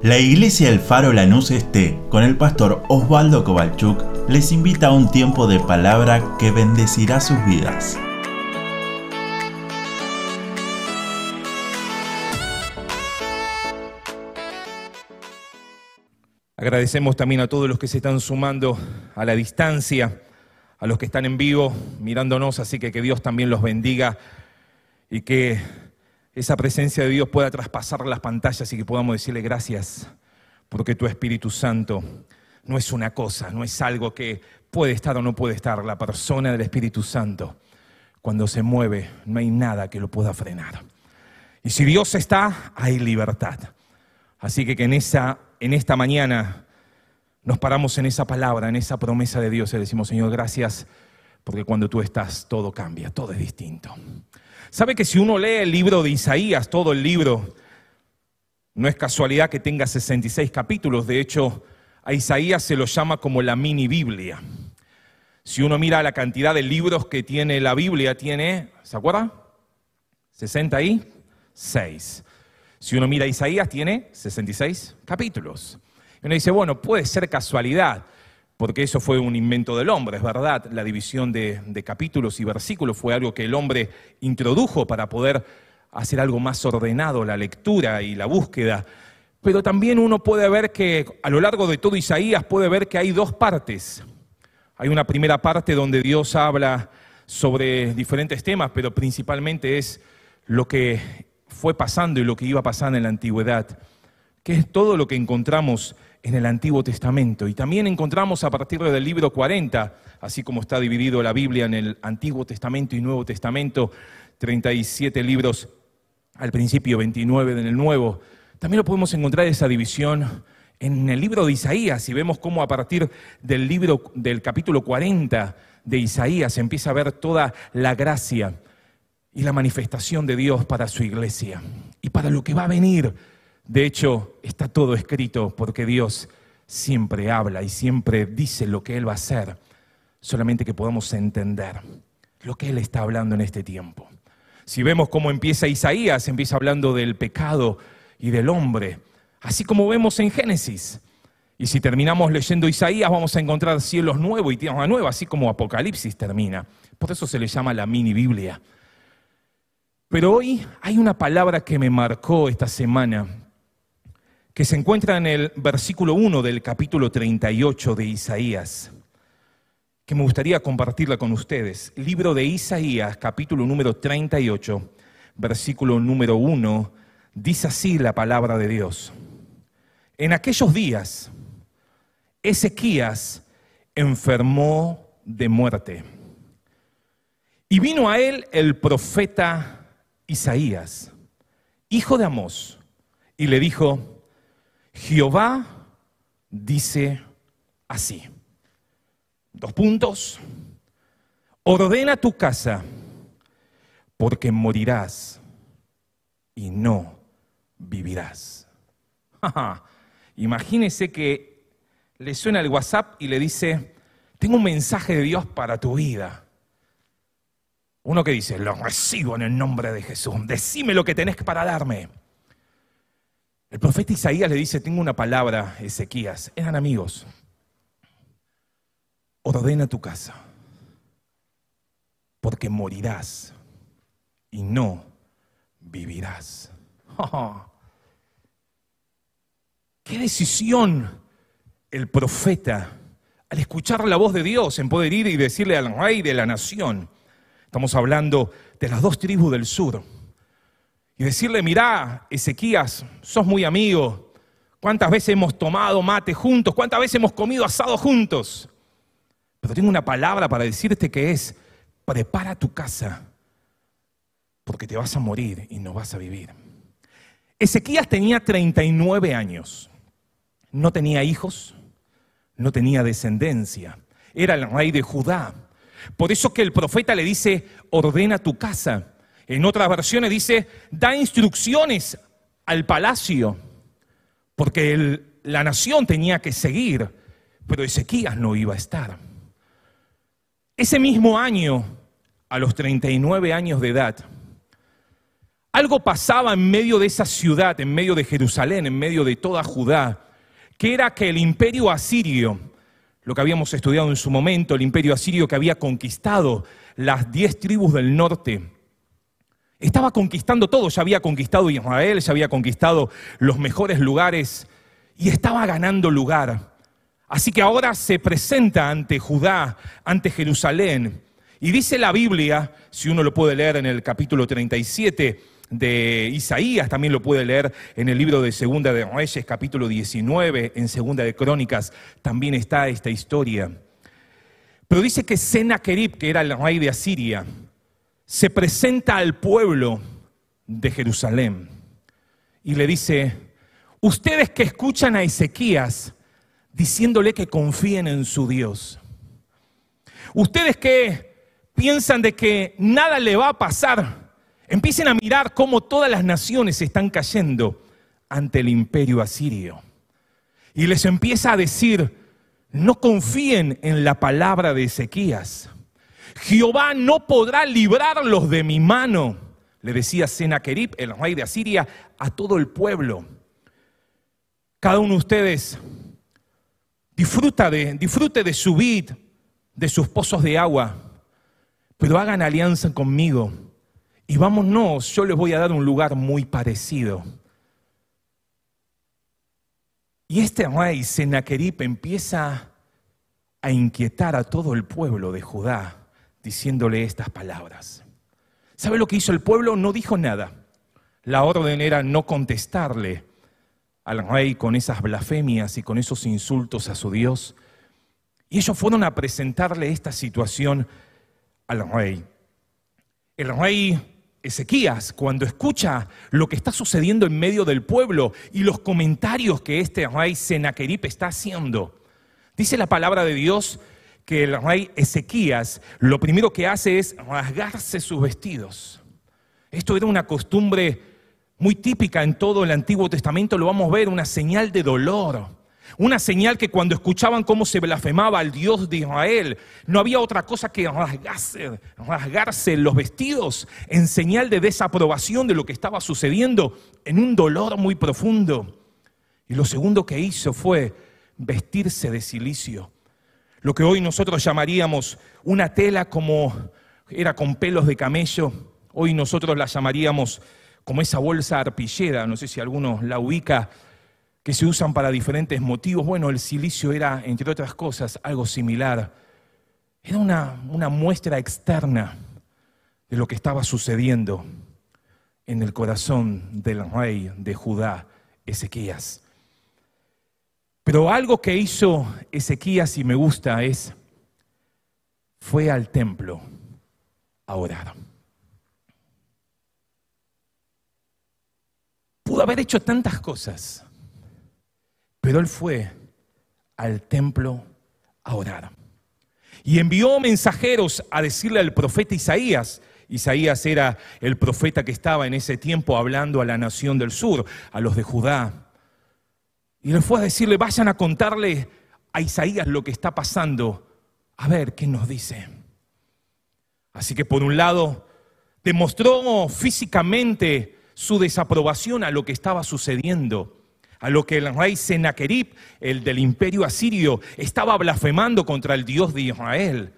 La iglesia El Faro Lanús Este, con el pastor Osvaldo Kovalchuk, les invita a un tiempo de palabra que bendecirá sus vidas. Agradecemos también a todos los que se están sumando a la distancia, a los que están en vivo mirándonos, así que que Dios también los bendiga y que esa presencia de Dios pueda traspasar las pantallas y que podamos decirle gracias, porque tu Espíritu Santo no es una cosa, no es algo que puede estar o no puede estar. La persona del Espíritu Santo, cuando se mueve, no hay nada que lo pueda frenar. Y si Dios está, hay libertad. Así que, que en, esa, en esta mañana nos paramos en esa palabra, en esa promesa de Dios y decimos, Señor, gracias, porque cuando tú estás, todo cambia, todo es distinto. ¿Sabe que si uno lee el libro de Isaías, todo el libro, no es casualidad que tenga 66 capítulos, de hecho a Isaías se lo llama como la mini Biblia. Si uno mira la cantidad de libros que tiene la Biblia, tiene, ¿se acuerda? 66. Si uno mira Isaías, tiene 66 capítulos. Y uno dice, bueno, puede ser casualidad porque eso fue un invento del hombre, es verdad, la división de, capítulos y versículos fue algo que el hombre introdujo para poder hacer algo más ordenado, la lectura y la búsqueda. Pero también uno puede ver que a lo largo de todo Isaías puede ver que hay dos partes. Hay una primera parte donde Dios habla sobre diferentes temas, pero principalmente es lo que fue pasando y lo que iba pasando en la antigüedad, que es todo lo que encontramos en el Antiguo Testamento. Y también encontramos a partir del libro 40, así como está dividido la Biblia en el Antiguo Testamento y Nuevo Testamento, 37 libros al principio, 29 en el Nuevo. También lo podemos encontrar esa división en el libro de Isaías y vemos cómo a partir del libro del capítulo 40 de Isaías empieza a ver toda la gracia y la manifestación de Dios para su iglesia y para lo que va a venir de hecho, está todo escrito porque Dios siempre habla y siempre dice lo que Él va a hacer, solamente que podamos entender lo que Él está hablando en este tiempo. Si vemos cómo empieza Isaías, empieza hablando del pecado y del hombre, así como vemos en Génesis. Y si terminamos leyendo Isaías, vamos a encontrar cielos nuevos y tierra nueva, así como Apocalipsis termina. Por eso se le llama la mini Biblia. Pero hoy hay una palabra que me marcó esta semana que se encuentra en el versículo 1 del capítulo 38 de Isaías, que me gustaría compartirla con ustedes. Libro de Isaías, capítulo número 38, versículo número 1, dice así la palabra de Dios. En aquellos días, Ezequías enfermó de muerte. Y vino a él el profeta Isaías, hijo de Amós, y le dijo, Jehová dice así. Dos puntos. Ordena tu casa, porque morirás y no vivirás. Imagínese que le suena el WhatsApp y le dice, tengo un mensaje de Dios para tu vida. Uno que dice, lo recibo en el nombre de Jesús, decime lo que tenés para darme. El profeta Isaías le dice, tengo una palabra, Ezequías, eran amigos. Ordena tu casa, porque morirás y no vivirás. ¡Qué decisión el profeta al escuchar la voz de Dios en poder ir y decirle al rey de la nación? Estamos hablando de las dos tribus del sur y decirle, mirá, Ezequías, sos muy amigo, cuántas veces hemos tomado mate juntos, cuántas veces hemos comido asado juntos. Pero tengo una palabra para decirte que es, prepara tu casa, porque te vas a morir y no vas a vivir. Ezequías tenía 39 años, no tenía hijos, no tenía descendencia, era el rey de Judá. Por eso que el profeta le dice, ordena tu casa. En otras versiones dice, da instrucciones al palacio, porque la nación tenía que seguir, pero Ezequías no iba a estar. Ese mismo año, a los 39 años de edad, Algo pasaba en medio de esa ciudad, en medio de Jerusalén, en medio de toda Judá, que era que el imperio asirio, lo que habíamos estudiado en su momento, el imperio asirio que había conquistado las diez tribus del norte, estaba conquistando todo, ya había conquistado Israel, ya había conquistado los mejores lugares y estaba ganando lugar. Así que ahora se presenta ante Judá, ante Jerusalén. Y dice la Biblia, si uno lo puede leer en el capítulo 37 de Isaías, también lo puede leer en el libro de Segunda de Reyes, capítulo 19, en Segunda de Crónicas, también está esta historia. Pero dice que Sennacherib, que era el rey de Asiria, se presenta al pueblo de Jerusalén y le dice, ustedes que escuchan a Ezequías, diciéndole que confíen en su Dios. Ustedes que piensan de que nada le va a pasar, empiecen a mirar cómo todas las naciones están cayendo ante el imperio asirio. Y les empieza a decir, no confíen en la palabra de Ezequías. Jehová no podrá librarlos de mi mano, le decía Sennacherib, el rey de Asiria, a todo el pueblo. Cada uno de ustedes Disfruta de, disfrute de su vid, de sus pozos de agua, pero hagan alianza conmigo y vámonos, yo les voy a dar un lugar muy parecido. Y este rey Sennacherib empieza a inquietar a todo el pueblo de Judá diciéndole estas palabras. ¿Sabe lo que hizo el pueblo? No dijo nada. La orden era no contestarle al rey con esas blasfemias y con esos insultos a su Dios. Y ellos fueron a presentarle esta situación al rey. El rey Ezequías, cuando escucha lo que está sucediendo en medio del pueblo y los comentarios que este rey Senaquerib está haciendo, dice la palabra de Dios que el rey Ezequías lo primero que hace es rasgarse sus vestidos. Esto era una costumbre muy típica en todo el Antiguo Testamento, lo vamos a ver, una señal de dolor. Una señal que cuando escuchaban cómo se blasfemaba al Dios de Israel, no había otra cosa que rasgarse, rasgarse los vestidos en señal de desaprobación de lo que estaba sucediendo, en un dolor muy profundo. Y lo segundo que hizo fue vestirse de silicio. Lo que hoy nosotros llamaríamos una tela como era con pelos de camello, hoy nosotros la llamaríamos como esa bolsa arpillera, no sé si alguno la ubica, que se usan para diferentes motivos. Bueno, el silicio era, entre otras cosas, algo similar. Era una, una muestra externa de lo que estaba sucediendo en el corazón del rey de Judá, Ezequías. Pero algo que hizo Ezequías y me gusta es, fue al templo a orar. Pudo haber hecho tantas cosas, pero él fue al templo a orar. Y envió mensajeros a decirle al profeta Isaías, Isaías era el profeta que estaba en ese tiempo hablando a la nación del sur, a los de Judá. Y le fue a decirle, vayan a contarle a Isaías lo que está pasando, a ver qué nos dice. Así que por un lado, demostró físicamente su desaprobación a lo que estaba sucediendo, a lo que el rey Sennacherib, el del imperio asirio, estaba blasfemando contra el Dios de Israel.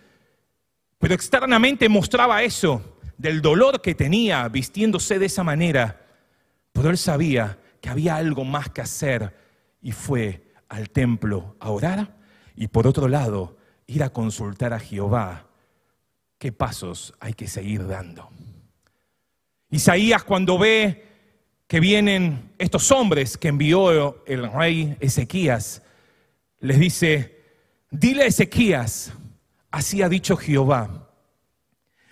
Pero externamente mostraba eso, del dolor que tenía vistiéndose de esa manera. Pero él sabía que había algo más que hacer y fue al templo a orar y por otro lado ir a consultar a Jehová qué pasos hay que seguir dando. Isaías cuando ve que vienen estos hombres que envió el rey Ezequías, les dice, dile a Ezequías, así ha dicho Jehová,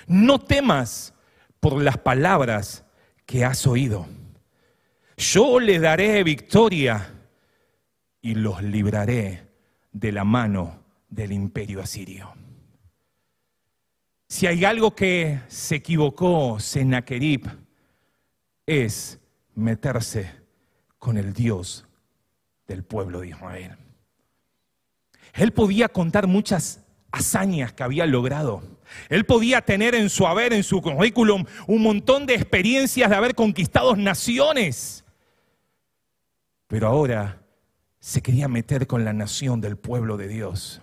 no temas por las palabras que has oído. Yo le daré victoria y los libraré de la mano del imperio asirio. Si hay algo que se equivocó Sennacherib es meterse con el Dios del pueblo de Israel. Él podía contar muchas hazañas que había logrado. Él podía tener en su haber, en su currículum, un montón de experiencias de haber conquistado naciones. Pero ahora se quería meter con la nación del pueblo de Dios.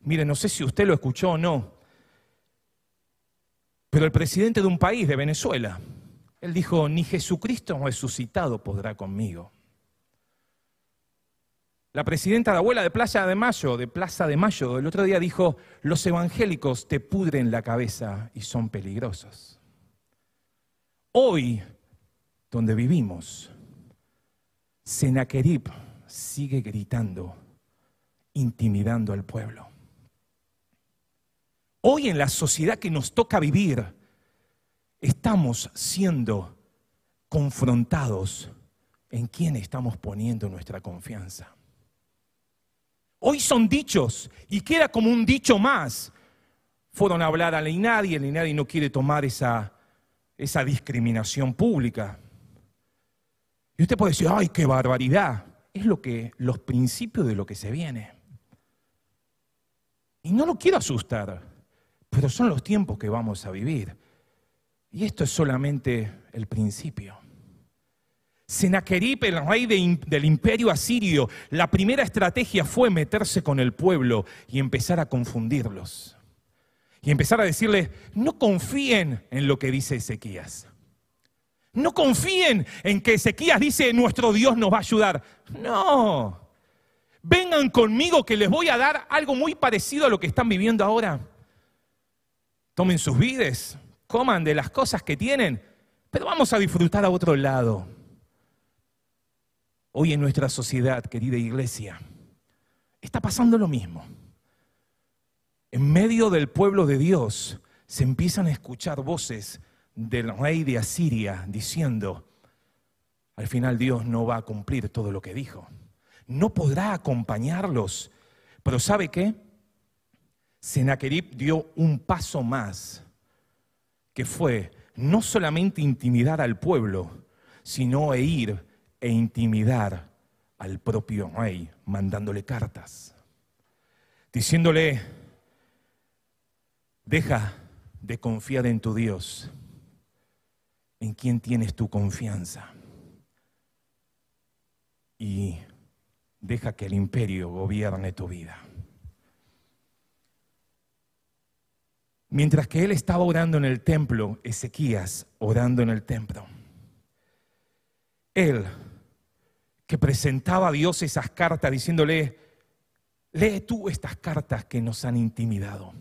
Mire, no sé si usted lo escuchó o no, pero el presidente de un país, de Venezuela, él dijo, ni Jesucristo resucitado podrá conmigo. La presidenta de abuela de Plaza de Mayo, de Plaza de Mayo, el otro día dijo, los evangélicos te pudren la cabeza y son peligrosos. Hoy, donde vivimos, Senaquerib sigue gritando, intimidando al pueblo. Hoy en la sociedad que nos toca vivir, estamos siendo confrontados en quién estamos poniendo nuestra confianza. Hoy son dichos y queda como un dicho más. Fueron a hablar a la INADI, el no quiere tomar esa, esa discriminación pública. Y usted puede decir, ay, qué barbaridad. Es lo que, los principios de lo que se viene. Y no lo quiero asustar, pero son los tiempos que vamos a vivir. Y esto es solamente el principio. Senaquerib, el rey del imperio asirio, la primera estrategia fue meterse con el pueblo y empezar a confundirlos. Y empezar a decirles, no confíen en lo que dice Ezequías. No confíen en que Ezequías dice, nuestro Dios nos va a ayudar. No. Vengan conmigo que les voy a dar algo muy parecido a lo que están viviendo ahora. Tomen sus vides, coman de las cosas que tienen, pero vamos a disfrutar a otro lado. Hoy en nuestra sociedad, querida iglesia, está pasando lo mismo. En medio del pueblo de Dios se empiezan a escuchar voces del rey de Asiria diciendo, al final Dios no va a cumplir todo lo que dijo. No podrá acompañarlos. Pero ¿sabe qué? Senaquerib dio un paso más, que fue no solamente intimidar al pueblo, sino e ir e intimidar al propio rey, mandándole cartas, diciéndole, deja de confiar en tu Dios, en quien tienes tu confianza, y deja que el imperio gobierne tu vida. Mientras que él estaba orando en el templo, Ezequías orando en el templo, él que presentaba a Dios esas cartas diciéndole, lee tú estas cartas que nos han intimidado.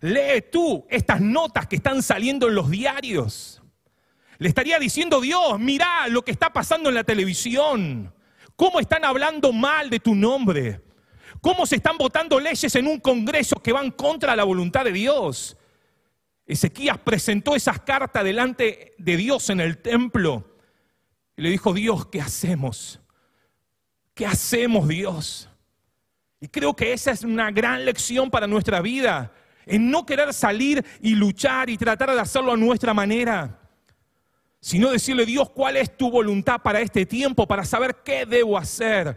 Lee tú estas notas que están saliendo en los diarios. Le estaría diciendo Dios, mira lo que está pasando en la televisión, cómo están hablando mal de tu nombre, cómo se están votando leyes en un Congreso que van contra la voluntad de Dios. Ezequías presentó esas cartas delante de Dios en el templo y le dijo, Dios, ¿qué hacemos? ¿Qué hacemos, Dios? Y creo que esa es una gran lección para nuestra vida, en no querer salir y luchar y tratar de hacerlo a nuestra manera, sino decirle, Dios, ¿cuál es tu voluntad para este tiempo, para saber qué debo hacer?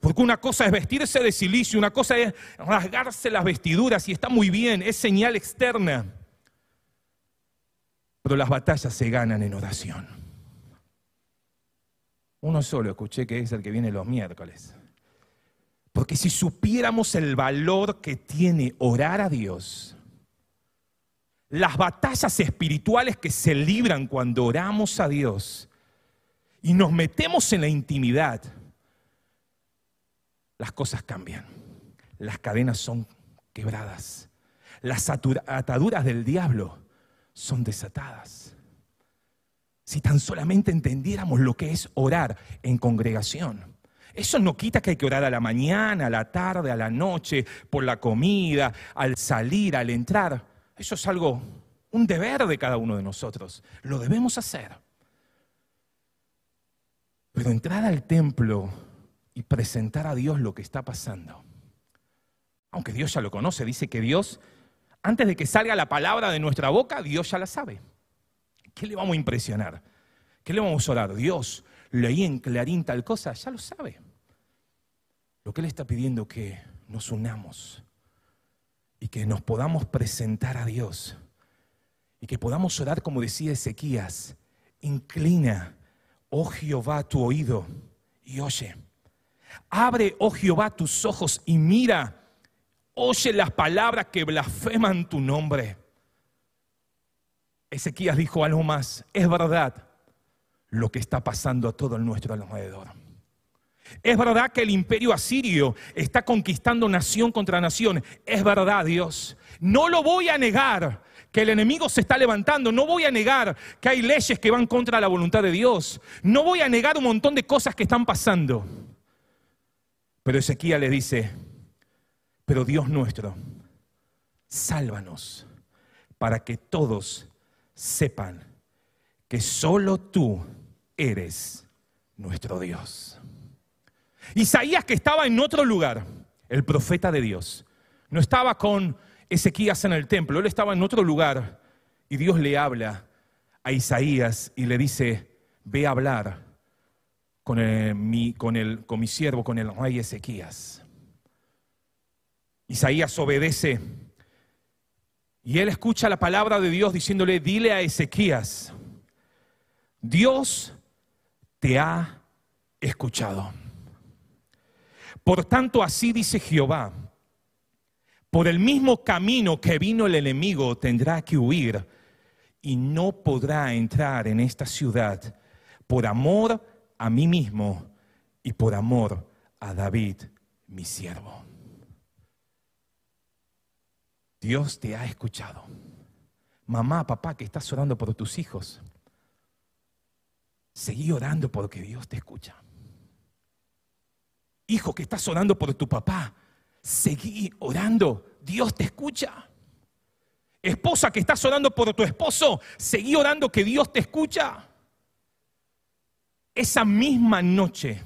Porque una cosa es vestirse de silicio, una cosa es rasgarse las vestiduras y está muy bien, es señal externa. Pero las batallas se ganan en oración. Uno solo escuché que es el que viene los miércoles. Porque si supiéramos el valor que tiene orar a Dios, las batallas espirituales que se libran cuando oramos a Dios y nos metemos en la intimidad, las cosas cambian. Las cadenas son quebradas. Las ataduras del diablo son desatadas. Si tan solamente entendiéramos lo que es orar en congregación. Eso no quita que hay que orar a la mañana, a la tarde, a la noche, por la comida, al salir, al entrar. Eso es algo, un deber de cada uno de nosotros. Lo debemos hacer. Pero entrar al templo y presentar a Dios lo que está pasando, aunque Dios ya lo conoce, dice que Dios, antes de que salga la palabra de nuestra boca, Dios ya la sabe. ¿Qué le vamos a impresionar? ¿Qué le vamos a orar? Dios, leí en Clarín tal cosa, ya lo sabe. Lo que Él está pidiendo que nos unamos y que nos podamos presentar a Dios y que podamos orar como decía Ezequías, inclina, oh Jehová, tu oído y oye. Abre, oh Jehová, tus ojos y mira, oye las palabras que blasfeman tu nombre. Ezequías dijo algo más, es verdad lo que está pasando a todo nuestro alrededor. Es verdad que el imperio asirio está conquistando nación contra nación. Es verdad, Dios. No lo voy a negar que el enemigo se está levantando. No voy a negar que hay leyes que van contra la voluntad de Dios. No voy a negar un montón de cosas que están pasando. Pero Ezequiel le dice, pero Dios nuestro, sálvanos para que todos sepan que solo tú eres nuestro Dios. Isaías que estaba en otro lugar, el profeta de Dios, no estaba con Ezequías en el templo, él estaba en otro lugar y Dios le habla a Isaías y le dice, ve a hablar con, mi, con, el, con mi siervo, con el rey Ezequías. Isaías obedece y él escucha la palabra de Dios diciéndole, dile a Ezequías, Dios te ha escuchado. Por tanto, así dice Jehová, por el mismo camino que vino el enemigo tendrá que huir y no podrá entrar en esta ciudad por amor a mí mismo y por amor a David, mi siervo. Dios te ha escuchado. Mamá, papá, que estás orando por tus hijos. Seguí orando porque Dios te escucha. Hijo que estás orando por tu papá, seguí orando, Dios te escucha. Esposa que estás orando por tu esposo, seguí orando que Dios te escucha. Esa misma noche,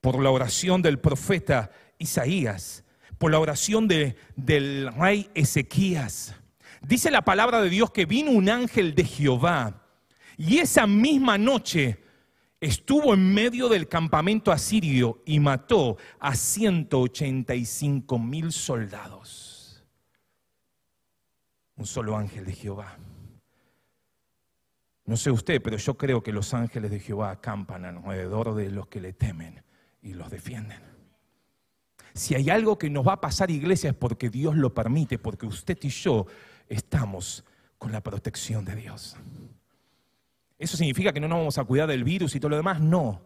por la oración del profeta Isaías, por la oración de, del rey Ezequías, dice la palabra de Dios que vino un ángel de Jehová y esa misma noche estuvo en medio del campamento asirio y mató a 185 mil soldados. Un solo ángel de Jehová. No sé usted, pero yo creo que los ángeles de Jehová acampan alrededor de los que le temen y los defienden. Si hay algo que nos va a pasar, iglesia, es porque Dios lo permite, porque usted y yo estamos con la protección de Dios. ¿Eso significa que no nos vamos a cuidar del virus y todo lo demás? No.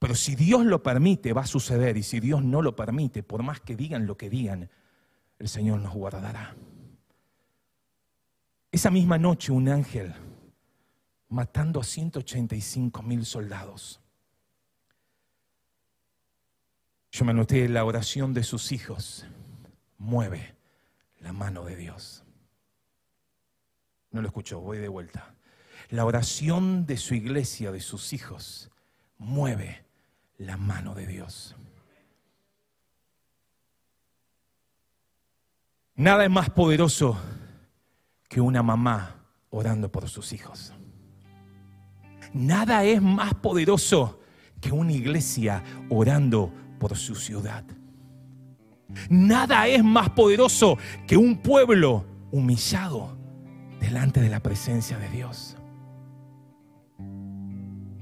Pero si Dios lo permite, va a suceder. Y si Dios no lo permite, por más que digan lo que digan, el Señor nos guardará. Esa misma noche un ángel matando a 185 mil soldados. Yo me anoté la oración de sus hijos. Mueve la mano de Dios. No lo escucho, voy de vuelta la oración de su iglesia, de sus hijos, mueve la mano de Dios. Nada es más poderoso que una mamá orando por sus hijos. Nada es más poderoso que una iglesia orando por su ciudad. Nada es más poderoso que un pueblo humillado delante de la presencia de Dios.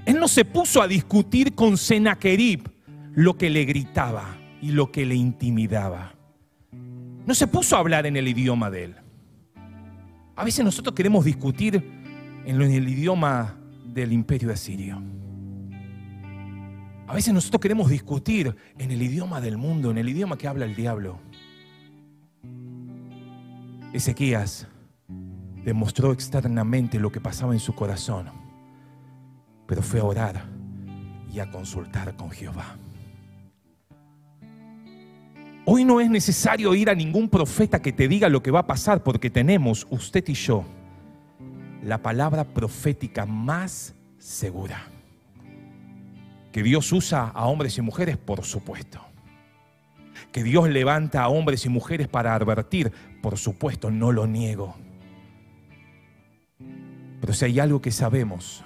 Él no se puso a discutir con Sennacherib lo que le gritaba y lo que le intimidaba. No se puso a hablar en el idioma de él. A veces nosotros queremos discutir en el idioma del imperio asirio. A veces nosotros queremos discutir en el idioma del mundo, en el idioma que habla el diablo. Ezequías demostró externamente lo que pasaba en su corazón pero fue a orar y a consultar con Jehová. Hoy no es necesario ir a ningún profeta que te diga lo que va a pasar porque tenemos, usted y yo, la palabra profética más segura. Que Dios usa a hombres y mujeres, por supuesto. Que Dios levanta a hombres y mujeres para advertir, por supuesto, no lo niego. Pero si hay algo que sabemos,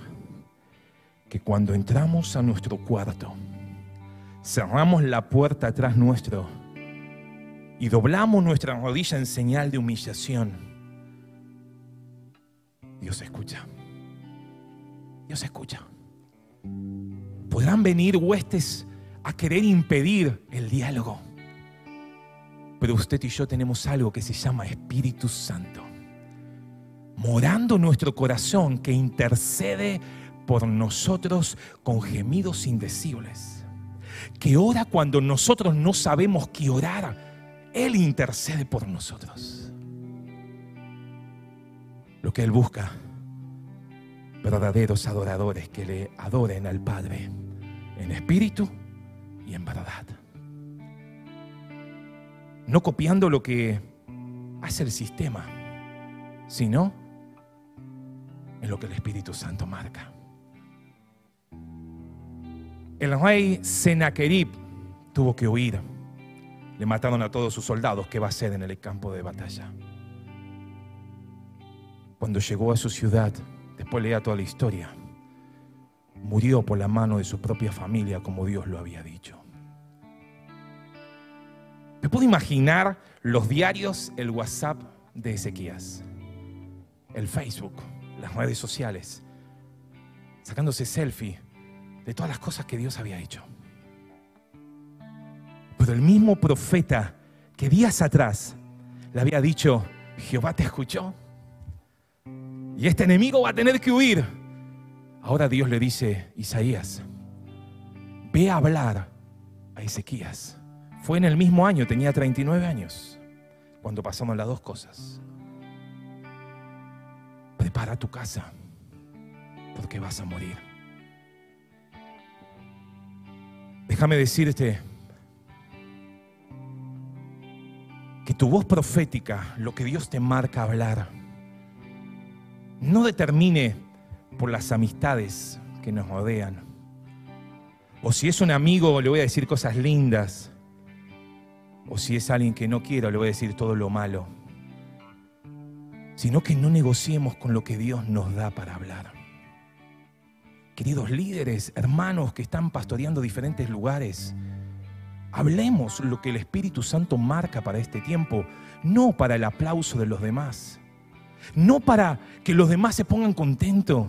que cuando entramos a nuestro cuarto, cerramos la puerta atrás nuestro y doblamos nuestra rodilla en señal de humillación, Dios escucha. Dios escucha. Podrán venir huestes a querer impedir el diálogo. Pero usted y yo tenemos algo que se llama Espíritu Santo, morando nuestro corazón que intercede por nosotros con gemidos indecibles, que ora cuando nosotros no sabemos qué orar, Él intercede por nosotros. Lo que Él busca, verdaderos adoradores que le adoren al Padre en espíritu y en verdad. No copiando lo que hace el sistema, sino en lo que el Espíritu Santo marca. El rey Sennacherib tuvo que huir. Le mataron a todos sus soldados. ¿Qué va a hacer en el campo de batalla? Cuando llegó a su ciudad, después leía toda la historia, murió por la mano de su propia familia como Dios lo había dicho. Me puedo imaginar los diarios, el WhatsApp de Ezequías, el Facebook, las redes sociales, sacándose selfie de todas las cosas que Dios había hecho. Pero el mismo profeta que días atrás le había dicho, Jehová te escuchó y este enemigo va a tener que huir. Ahora Dios le dice, Isaías, ve a hablar a Ezequías. Fue en el mismo año, tenía 39 años, cuando pasamos las dos cosas. Prepara tu casa, porque vas a morir. Déjame decirte que tu voz profética, lo que Dios te marca hablar, no determine por las amistades que nos rodean. O si es un amigo, le voy a decir cosas lindas. O si es alguien que no quiero, le voy a decir todo lo malo. Sino que no negociemos con lo que Dios nos da para hablar. Queridos líderes, hermanos que están pastoreando diferentes lugares, hablemos lo que el Espíritu Santo marca para este tiempo, no para el aplauso de los demás, no para que los demás se pongan contentos.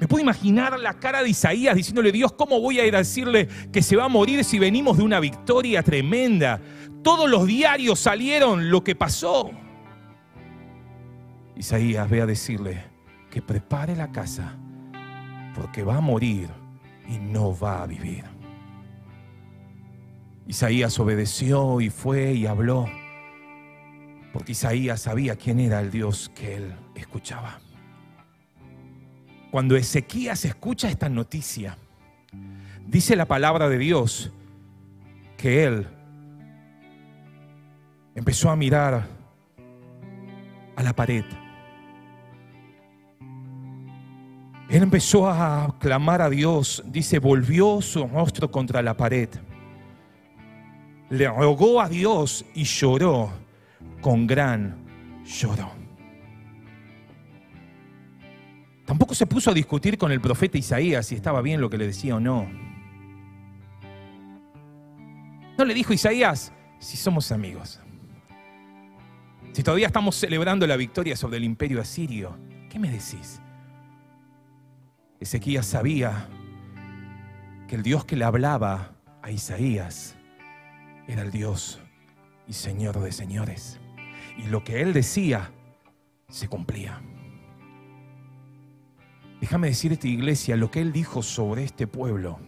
Me puedo imaginar la cara de Isaías diciéndole, Dios, ¿cómo voy a ir a decirle que se va a morir si venimos de una victoria tremenda? Todos los diarios salieron lo que pasó. Isaías ve a decirle que prepare la casa porque va a morir y no va a vivir. Isaías obedeció y fue y habló, porque Isaías sabía quién era el Dios que él escuchaba. Cuando Ezequías escucha esta noticia, dice la palabra de Dios que él empezó a mirar a la pared Él empezó a clamar a Dios, dice, volvió su rostro contra la pared, le rogó a Dios y lloró con gran lloro. Tampoco se puso a discutir con el profeta Isaías si estaba bien lo que le decía o no. No le dijo Isaías si somos amigos. Si todavía estamos celebrando la victoria sobre el imperio asirio, ¿qué me decís? Ezequías sabía que el Dios que le hablaba a Isaías era el Dios y Señor de señores. Y lo que él decía se cumplía. Déjame decirte, iglesia, lo que él dijo sobre este pueblo,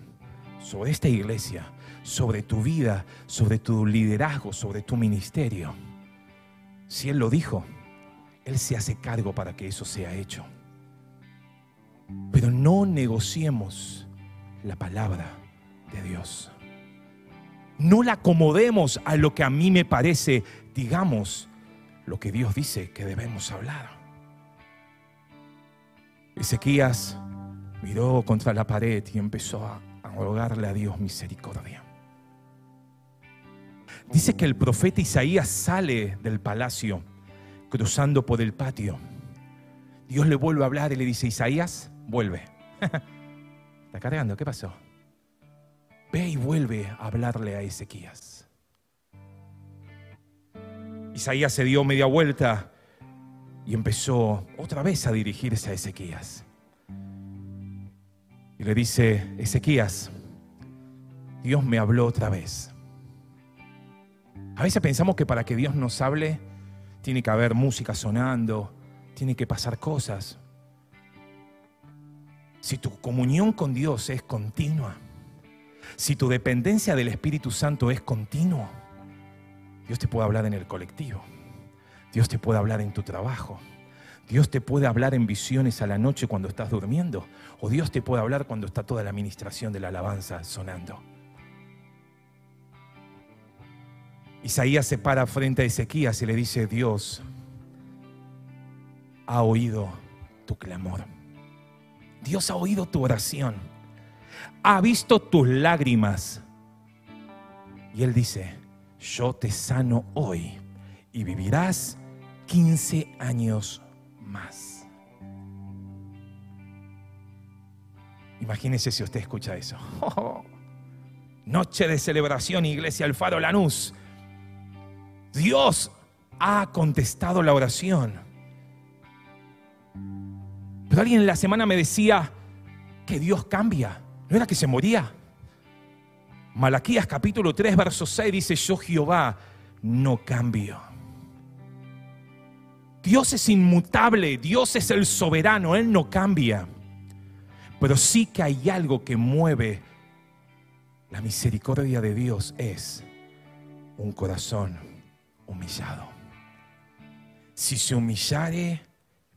sobre esta iglesia, sobre tu vida, sobre tu liderazgo, sobre tu ministerio. Si él lo dijo, él se hace cargo para que eso sea hecho. Pero no negociemos la palabra de Dios. No la acomodemos a lo que a mí me parece. Digamos lo que Dios dice que debemos hablar. Ezequías miró contra la pared y empezó a, rogarle a Dios misericordia. Dice que el profeta Isaías sale del palacio cruzando por el patio. Dios le vuelve a hablar y le dice, Isaías, vuelve. Está cargando, ¿qué pasó? Ve y vuelve a hablarle a Ezequías. Isaías se dio media vuelta y empezó otra vez a dirigirse a Ezequías. Y le dice, Ezequías, Dios me habló otra vez. A veces pensamos que para que Dios nos hable tiene que haber música sonando, tiene que pasar cosas. Si tu comunión con Dios es continua, si tu dependencia del Espíritu Santo es continua, Dios te puede hablar en el colectivo, Dios te puede hablar en tu trabajo, Dios te puede hablar en visiones a la noche cuando estás durmiendo, o Dios te puede hablar cuando está toda la administración de la alabanza sonando. Isaías se para frente a Ezequías y le dice, Dios ha oído tu clamor. Dios ha oído tu oración. Ha visto tus lágrimas. Y Él dice, yo te sano hoy y vivirás 15 años más. Imagínese si usted escucha eso. Noche de celebración, Iglesia Alfaro Lanús. Dios ha contestado la oración. Pero alguien en la semana me decía que Dios cambia. ¿No era que se moría? Malaquías capítulo 3, verso 6 dice, yo Jehová no cambio. Dios es inmutable, Dios es el soberano, Él no cambia. Pero sí que hay algo que mueve la misericordia de Dios, es un corazón humillado. Si se humillare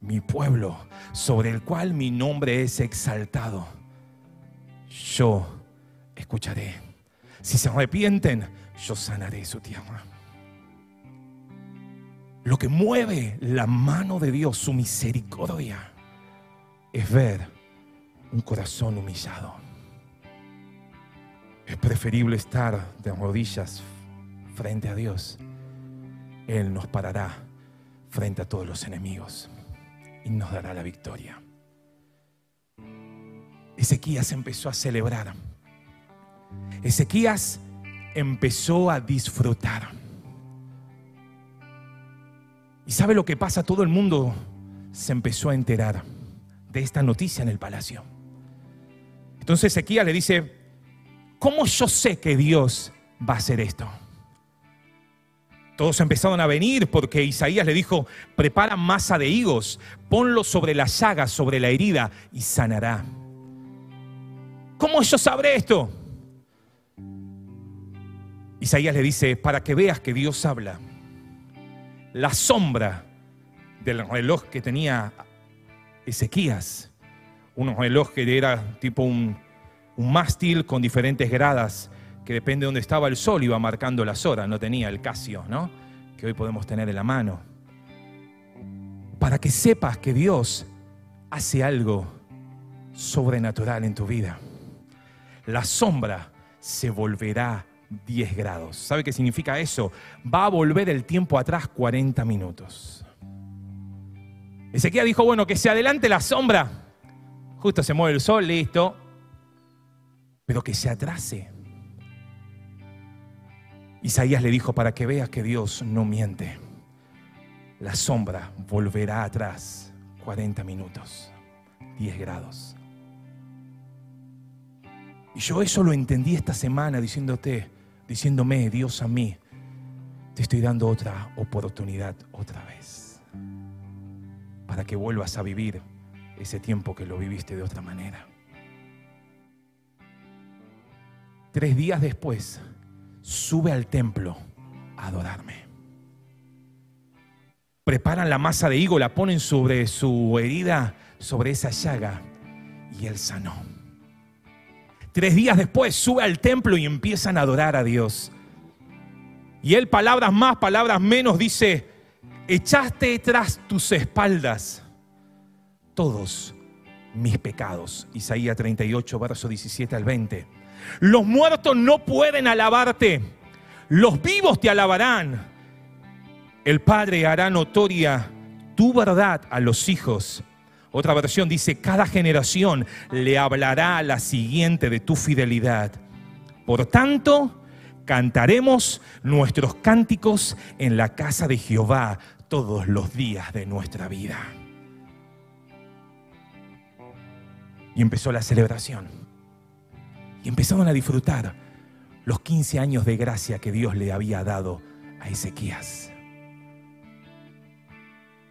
mi pueblo, sobre el cual mi nombre es exaltado, yo escucharé. Si se arrepienten, yo sanaré su tierra. Lo que mueve la mano de Dios, su misericordia, es ver un corazón humillado. Es preferible estar de rodillas frente a Dios él nos parará frente a todos los enemigos y nos dará la victoria. Ezequías empezó a celebrar. Ezequías empezó a disfrutar. ¿Y sabe lo que pasa? Todo el mundo se empezó a enterar de esta noticia en el palacio. Entonces Ezequías le dice, ¿cómo yo sé que Dios va a hacer esto? Todos empezaron a venir porque Isaías le dijo, prepara masa de higos, ponlo sobre la llaga, sobre la herida y sanará. ¿Cómo yo sabré esto? Isaías le dice, para que veas que Dios habla. La sombra del reloj que tenía Ezequías, un reloj que era tipo un, un mástil con diferentes gradas, que depende de dónde estaba el sol, iba marcando las horas, no tenía el Casio, ¿no? Que hoy podemos tener en la mano. Para que sepas que Dios hace algo sobrenatural en tu vida. La sombra se volverá 10 grados. ¿Sabe qué significa eso? Va a volver el tiempo atrás 40 minutos. Ezequiel dijo, bueno, que se adelante la sombra. Justo se mueve el sol, listo. Pero que se atrase Isaías le dijo, para que veas que Dios no miente, la sombra volverá atrás 40 minutos, 10 grados. Y yo eso lo entendí esta semana diciéndote, diciéndome, Dios a mí, te estoy dando otra oportunidad otra vez, para que vuelvas a vivir ese tiempo que lo viviste de otra manera. Tres días después, sube al templo a adorarme. Preparan la masa de higo, la ponen sobre su herida, sobre esa llaga, y él sanó. Tres días después sube al templo y empiezan a adorar a Dios. Y él, palabras más, palabras menos, dice, echaste tras tus espaldas todos mis pecados. Isaías 38, verso 17 al 20. Los muertos no pueden alabarte, los vivos te alabarán. El Padre hará notoria tu verdad a los hijos. Otra versión dice, cada generación le hablará a la siguiente de tu fidelidad. Por tanto, Cantaremos nuestros cánticos en la casa de Jehová todos los días de nuestra vida. Y empezó la celebración. Y empezaron a disfrutar los 15 años de gracia que Dios le había dado a Ezequías.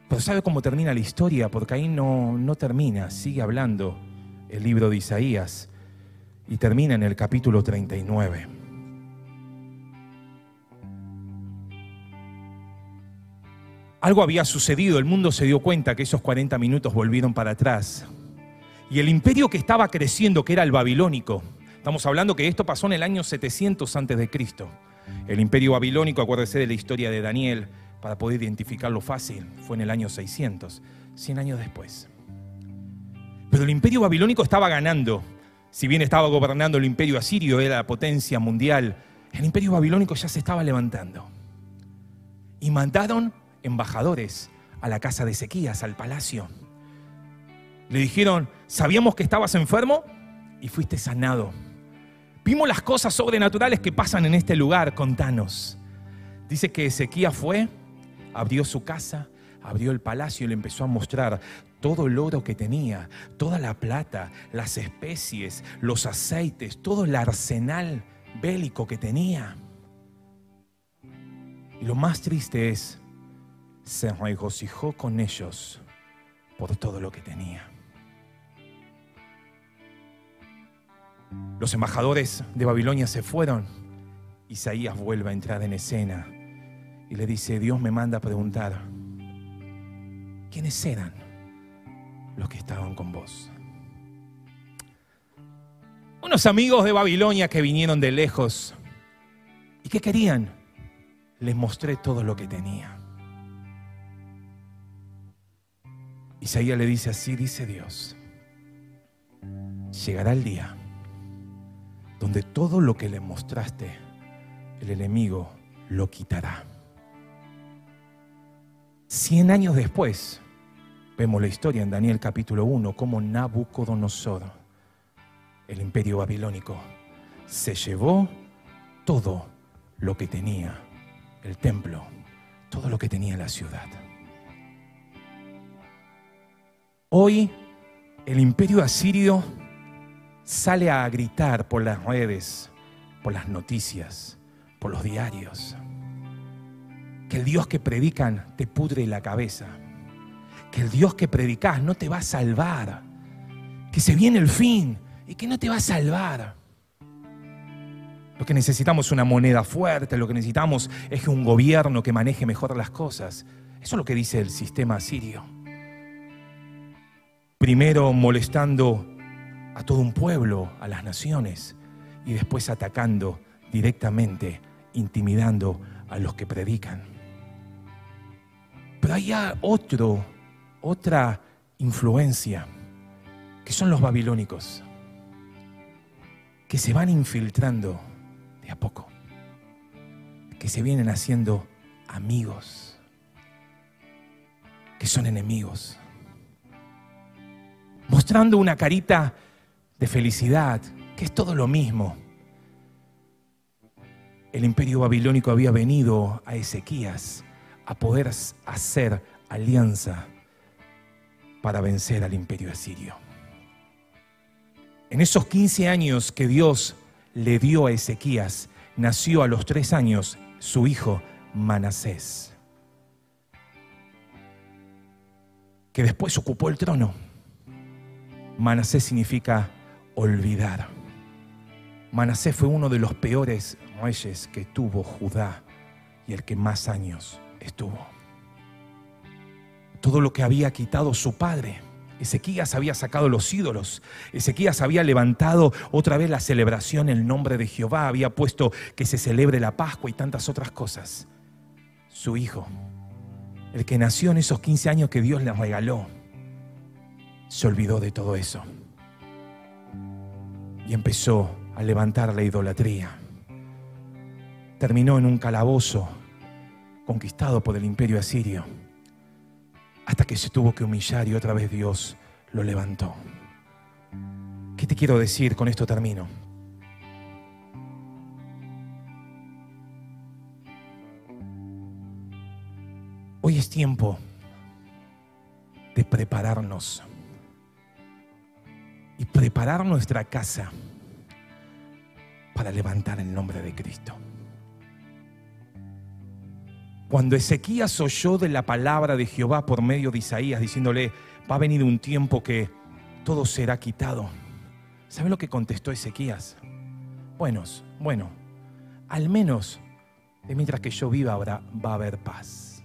Pero ¿sabe cómo termina la historia? Porque ahí no, no termina, sigue hablando el libro de Isaías y termina en el capítulo 39. Algo había sucedido, el mundo se dio cuenta que esos 40 minutos volvieron para atrás. Y el imperio que estaba creciendo, que era el babilónico, estamos hablando que esto pasó en el año 700 antes de Cristo. El imperio babilónico, acuérdese de la historia de Daniel, para poder identificarlo fácil, fue en el año 600, 100 años después. Pero el imperio babilónico estaba ganando. Si bien estaba gobernando el imperio asirio, era la potencia mundial, el imperio babilónico ya se estaba levantando. Y mandaron embajadores a la casa de Ezequías, al palacio. Le dijeron, sabíamos que estabas enfermo y fuiste sanado. Vimos las cosas sobrenaturales que pasan en este lugar, contanos. Dice que Ezequías fue, abrió su casa, abrió el palacio y le empezó a mostrar todo el oro que tenía, toda la plata, las especies, los aceites, todo el arsenal bélico que tenía. Y lo más triste es, se regocijó con ellos por todo lo que tenía. Los embajadores de Babilonia se fueron. Isaías vuelve a entrar en escena y le dice, Dios me manda a preguntar, ¿quiénes eran los que estaban con vos? Unos amigos de Babilonia que vinieron de lejos. ¿Y qué querían? Les mostré todo lo que tenía. Isaías le dice así, dice Dios, llegará el día donde todo lo que le mostraste, el enemigo lo quitará. Cien años después, vemos la historia en Daniel capítulo 1, como Nabucodonosor, el imperio babilónico, se llevó todo lo que tenía el templo, todo lo que tenía la ciudad. Hoy el imperio asirio sale a gritar por las redes, por las noticias, por los diarios. Que el Dios que predican te pudre la cabeza. Que el Dios que predicas no te va a salvar. Que se viene el fin y que no te va a salvar. Lo que necesitamos es una moneda fuerte, lo que necesitamos es un gobierno que maneje mejor las cosas. Eso es lo que dice el sistema sirio. Primero molestando a todo un pueblo, a las naciones, y después atacando directamente, intimidando a los que predican. Pero hay otro, otra influencia, que son los babilónicos, que se van infiltrando de a poco, que se vienen haciendo amigos, que son enemigos, mostrando una carita de felicidad, que es todo lo mismo. El imperio babilónico había venido a Ezequías a poder hacer alianza para vencer al imperio asirio. En esos 15 años que Dios le dio a Ezequías, nació a los tres años su hijo Manasés, que después ocupó el trono. Manasés significa olvidar. Manasés fue uno de los peores reyes que tuvo Judá y el que más años estuvo. Todo lo que había quitado su padre. Ezequías había sacado los ídolos. Ezequías había levantado otra vez la celebración en el nombre de Jehová. Había puesto que se celebre la Pascua y tantas otras cosas. Su hijo, el que nació en esos 15 años que Dios le regaló, se olvidó de todo eso empezó a levantar la idolatría. Terminó en un calabozo conquistado por el imperio asirio, hasta que se tuvo que humillar y otra vez Dios lo levantó. ¿Qué te quiero decir? Con esto termino. Hoy es tiempo de prepararnos y preparar nuestra casa para levantar el nombre de Cristo. Cuando Ezequías oyó de la palabra de Jehová por medio de Isaías, diciéndole, va a venir un tiempo que todo será quitado. ¿Sabe lo que contestó Ezequías? Buenos, bueno, al menos de mientras que yo viva habrá, va a haber paz.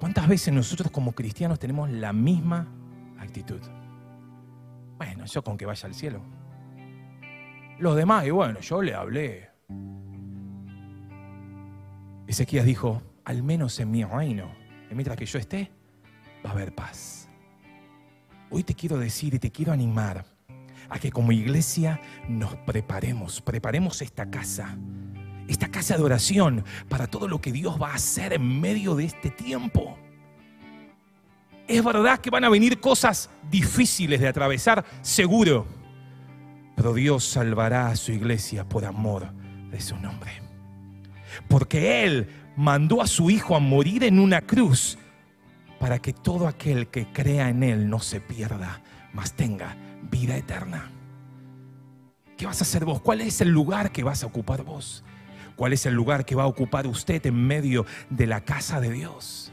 ¿Cuántas veces nosotros como cristianos tenemos la misma actitud? Bueno, yo con que vaya al cielo. Los demás, y bueno, yo le hablé. Ezequías dijo, al menos en mi reino, mientras que yo esté, va a haber paz. Hoy te quiero decir y te quiero animar a que como iglesia nos preparemos, preparemos esta casa, esta casa de oración para todo lo que Dios va a hacer en medio de este tiempo. Es verdad que van a venir cosas difíciles de atravesar, seguro, pero Dios salvará a su iglesia por amor de su nombre. Porque Él mandó a su Hijo a morir en una cruz para que todo aquel que crea en Él no se pierda, mas tenga vida eterna. ¿Qué vas a hacer vos? ¿Cuál es el lugar que vas a ocupar vos? ¿Cuál es el lugar que va a ocupar usted en medio de la casa de Dios?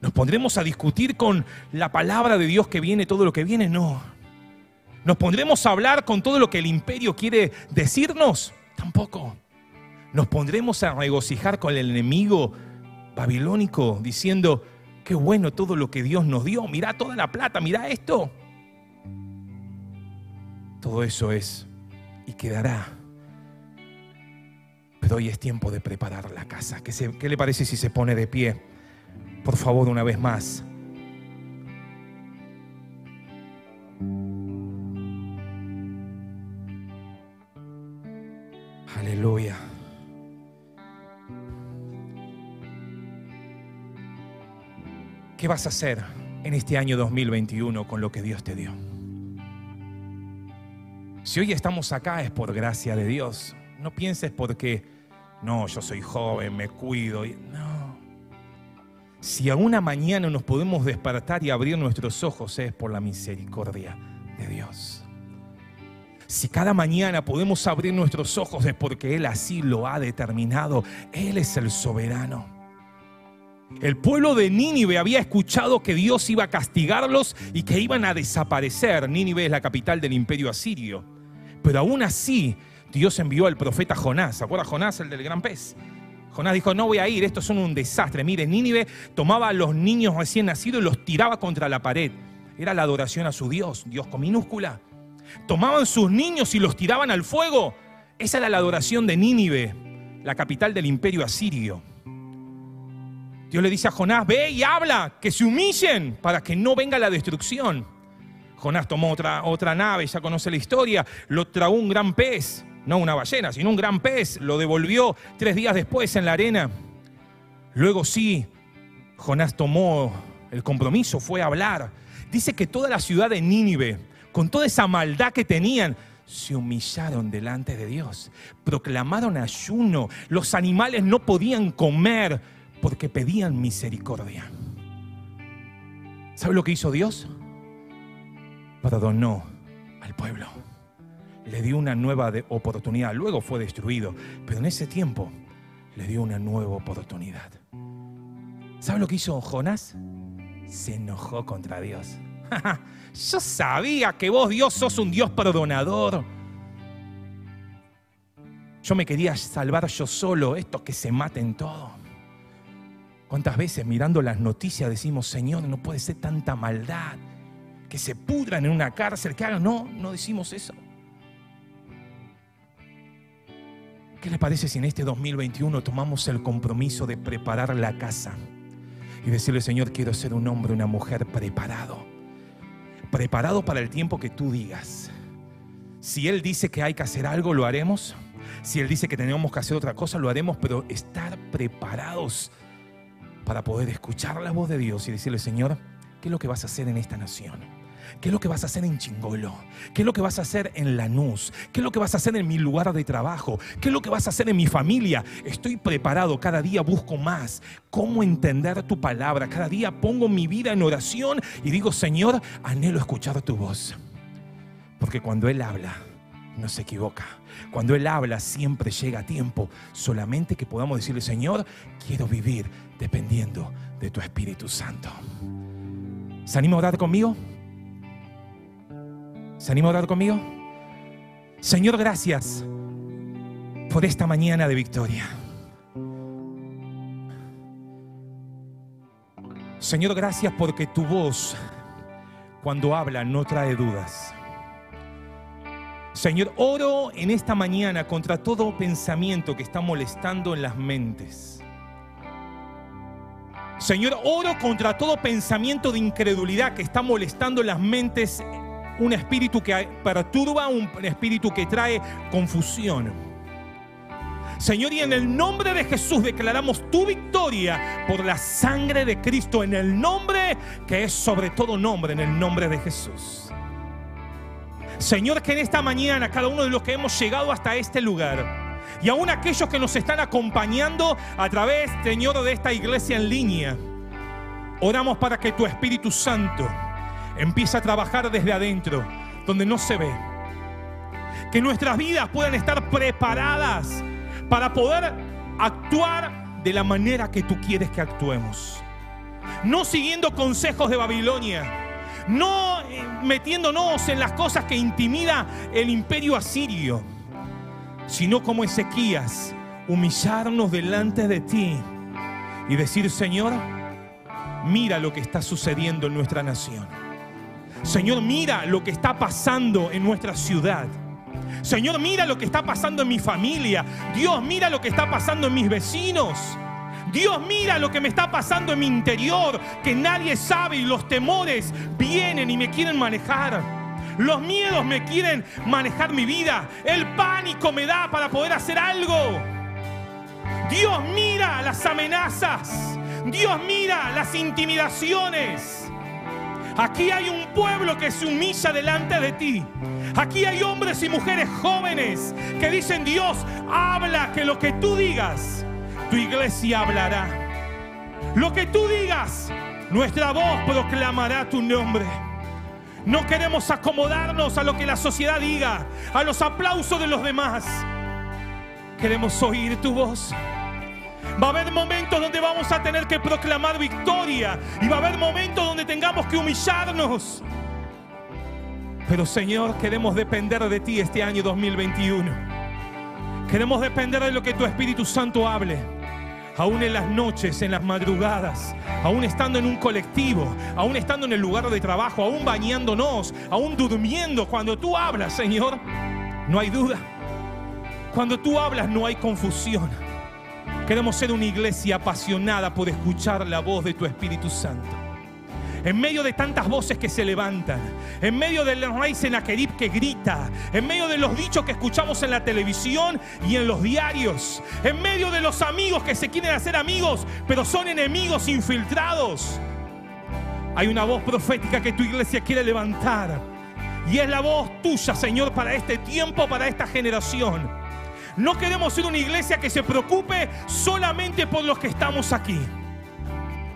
¿Nos pondremos a discutir con la palabra de Dios que viene todo lo que viene? No. ¿Nos pondremos a hablar con todo lo que el imperio quiere decirnos? Tampoco. ¿Nos pondremos a regocijar con el enemigo babilónico diciendo, qué bueno todo lo que Dios nos dio, mirá toda la plata, mirá esto? Todo eso es y quedará. Pero hoy es tiempo de preparar la casa. ¿Qué, ¿Qué, le parece si se pone de pie? Por favor, una vez más. Aleluya. ¿Qué vas a hacer en este año 2021 con lo que Dios te dio? Si hoy estamos acá es por gracia de Dios. No pienses porque, no, yo soy joven, me cuido. No. Si a una mañana nos podemos despertar y abrir nuestros ojos es por la misericordia de Dios. Si cada mañana podemos abrir nuestros ojos es porque Él así lo ha determinado. Él es el soberano. El pueblo de Nínive había escuchado que Dios iba a castigarlos y que iban a desaparecer. Nínive es la capital del imperio asirio. Pero aún así, Dios envió al profeta Jonás. ¿Se acuerda Jonás, el del gran pez? Jonás dijo, no voy a ir, estos son un desastre. Mire, Nínive tomaba a los niños recién nacidos y los tiraba contra la pared. Era la adoración a su Dios, Dios con minúscula. Tomaban sus niños y los tiraban al fuego. Esa era la adoración de Nínive, la capital del imperio asirio. Dios le dice a Jonás, ve y habla, que se humillen para que no venga la destrucción. Jonás tomó otra, otra nave, ya conoce la historia, lo tragó un gran pez, no una ballena, sino un gran pez, lo devolvió tres días después en la arena. Luego sí, Jonás tomó el compromiso, fue a hablar. Dice que toda la ciudad de Nínive, con toda esa maldad que tenían, se humillaron delante de Dios, proclamaron ayuno, los animales no podían comer porque pedían misericordia. ¿Sabe lo que hizo Dios? perdonó al pueblo. Le dio una nueva oportunidad. Luego fue destruido. Pero en ese tiempo le dio una nueva oportunidad. ¿Sabe lo que hizo Jonás? Se enojó contra Dios. Yo sabía que vos, Dios, sos un Dios perdonador. Yo me quería salvar yo solo, estos que se maten todo. ¿Cuántas veces mirando las noticias decimos, Señor, no puede ser tanta maldad? que se pudran en una cárcel, que hagan. No, no decimos eso. ¿Qué le parece si en este 2021 tomamos el compromiso de preparar la casa y decirle, Señor, quiero ser un hombre, una mujer preparado? Preparado para el tiempo que tú digas. Si Él dice que hay que hacer algo, lo haremos. Si Él dice que tenemos que hacer otra cosa, lo haremos, pero estar preparados para poder escuchar la voz de Dios y decirle, Señor, ¿qué es lo que vas a hacer en esta nación? ¿Qué es lo que vas a hacer en Chingolo? ¿Qué es lo que vas a hacer en Lanús? ¿Qué es lo que vas a hacer en mi lugar de trabajo? ¿Qué es lo que vas a hacer en mi familia? Estoy preparado, cada día busco más cómo entender tu palabra. Cada día pongo mi vida en oración y digo, Señor, anhelo escuchar tu voz. Porque cuando Él habla, no se equivoca. Cuando Él habla, siempre llega a tiempo. Solamente que podamos decirle, Señor, quiero vivir dependiendo de tu Espíritu Santo. ¿Se anima a orar conmigo? ¿Se anima a orar conmigo? Señor, gracias por esta mañana de victoria. Señor, gracias porque tu voz cuando habla no trae dudas. Señor, oro en esta mañana contra todo pensamiento que está molestando en las mentes. Señor, oro contra todo pensamiento de incredulidad que está molestando en las mentes un espíritu que perturba, un espíritu que trae confusión. Señor, y en el nombre de Jesús declaramos tu victoria por la sangre de Cristo, en el nombre que es sobre todo nombre, en el nombre de Jesús. Señor, que en esta mañana cada uno de los que hemos llegado hasta este lugar y aún aquellos que nos están acompañando a través, Señor, de esta iglesia en línea, oramos para que tu Espíritu Santo empieza a trabajar desde adentro, donde no se ve. Que nuestras vidas puedan estar preparadas para poder actuar de la manera que tú quieres que actuemos. No siguiendo consejos de Babilonia, no eh, metiéndonos en las cosas que intimida el imperio asirio, sino como Ezequías, humillarnos delante de ti y decir, Señor, mira lo que está sucediendo en nuestra nación. Señor, mira lo que está pasando en nuestra ciudad. Señor, mira lo que está pasando en mi familia. Dios, mira lo que está pasando en mis vecinos. Dios, mira lo que me está pasando en mi interior, que nadie sabe y los temores vienen y me quieren manejar. Los miedos me quieren manejar mi vida. El pánico me da para poder hacer algo. Dios mira las amenazas. Dios mira las intimidaciones. Aquí hay un pueblo que se humilla delante de ti. Aquí hay hombres y mujeres jóvenes que dicen, Dios, habla que lo que tú digas, tu iglesia hablará. Lo que tú digas, nuestra voz proclamará tu nombre. No queremos acomodarnos a lo que la sociedad diga, a los aplausos de los demás. Queremos oír tu voz. Va a haber momentos donde vamos a tener que proclamar victoria. Y va a haber momentos donde tengamos que humillarnos. Pero Señor, queremos depender de ti este año 2021. Queremos depender de lo que tu Espíritu Santo hable. Aún en las noches, en las madrugadas, aún estando en un colectivo, aún estando en el lugar de trabajo, aún bañándonos, aún durmiendo. Cuando tú hablas, Señor, no hay duda. Cuando tú hablas, no hay confusión. Queremos ser una iglesia apasionada por escuchar la voz de tu Espíritu Santo. En medio de tantas voces que se levantan, en medio del rey Senaquerib que grita, en medio de los dichos que escuchamos en la televisión y en los diarios, en medio de los amigos que se quieren hacer amigos, pero son enemigos infiltrados, hay una voz profética que tu iglesia quiere levantar. Y es la voz tuya, Señor, para este tiempo, para esta generación. No queremos ser una iglesia que se preocupe solamente por los que estamos aquí.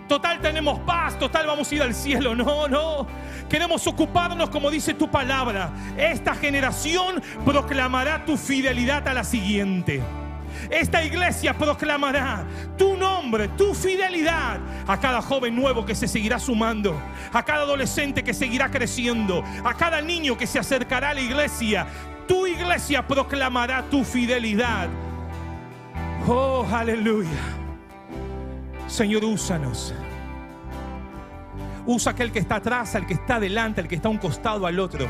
Total tenemos paz, total vamos a ir al cielo. No, no. Queremos ocuparnos como dice tu palabra. Esta generación proclamará tu fidelidad a la siguiente. Esta iglesia proclamará tu nombre, tu fidelidad a cada joven nuevo que se seguirá sumando, a cada adolescente que seguirá creciendo, a cada niño que se acercará a la iglesia tu iglesia proclamará tu fidelidad. Oh, aleluya. Señor, úsanos. Usa aquel que está atrás, al que está adelante, al que está a un costado, al otro.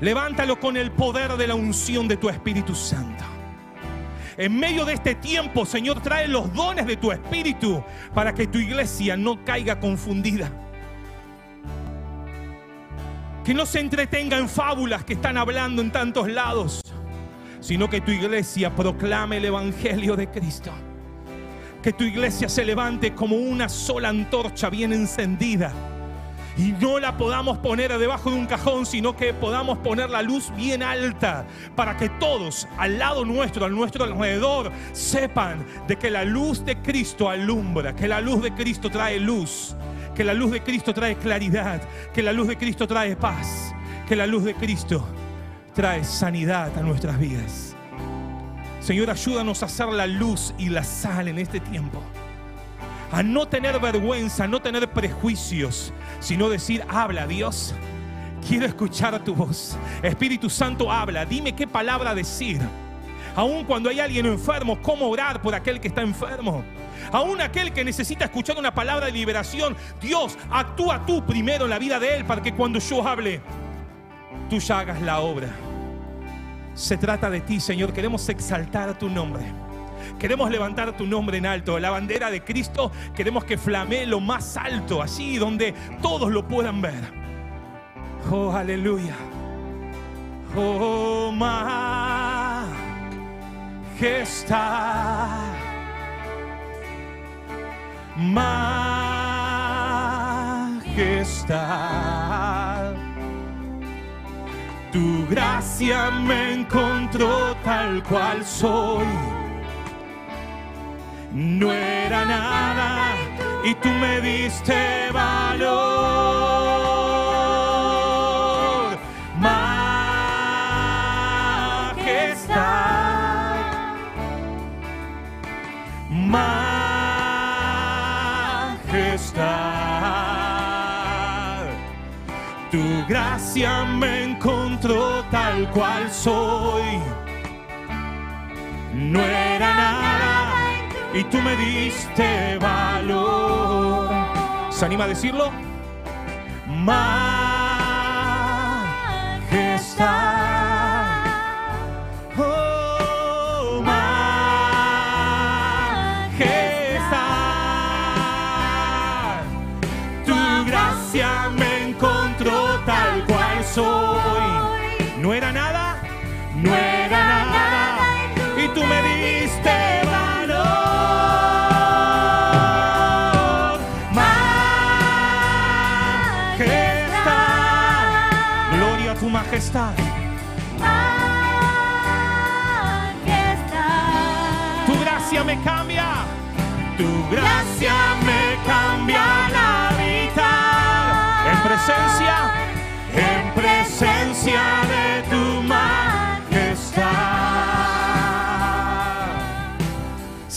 Levántalo con el poder de la unción de tu Espíritu Santo. En medio de este tiempo, Señor, trae los dones de tu Espíritu para que tu iglesia no caiga confundida que no se entretenga en fábulas que están hablando en tantos lados, sino que tu iglesia proclame el Evangelio de Cristo. Que tu iglesia se levante como una sola antorcha bien encendida y no la podamos poner debajo de un cajón, sino que podamos poner la luz bien alta para que todos al lado nuestro, al nuestro alrededor, sepan de que la luz de Cristo alumbra, que la luz de Cristo trae luz, que la luz de Cristo trae claridad, que la luz de Cristo trae paz, que la luz de Cristo trae sanidad a nuestras vidas. Señor, ayúdanos a hacer la luz y la sal en este tiempo a no tener vergüenza, a no tener prejuicios, sino decir, habla Dios. Quiero escuchar tu voz. Espíritu Santo, habla. Dime qué palabra decir. Aún cuando hay alguien enfermo, cómo orar por aquel que está enfermo. Aún aquel que necesita escuchar una palabra de liberación. Dios, actúa tú primero en la vida de él para que cuando yo hable, tú ya hagas la obra. Se trata de ti, Señor. Queremos exaltar tu nombre. Queremos levantar tu nombre en alto. La bandera de Cristo queremos que flamee lo más alto, allí donde todos lo puedan ver. Oh, aleluya. Oh, majestad. Majestad. Tu gracia me encontró tal cual soy no era nada y tú me diste valor. Majestad. Majestad. Tu gracia me encontró tal cual soy. No y tú me diste valor. ¿Se anima a decirlo? Majestad.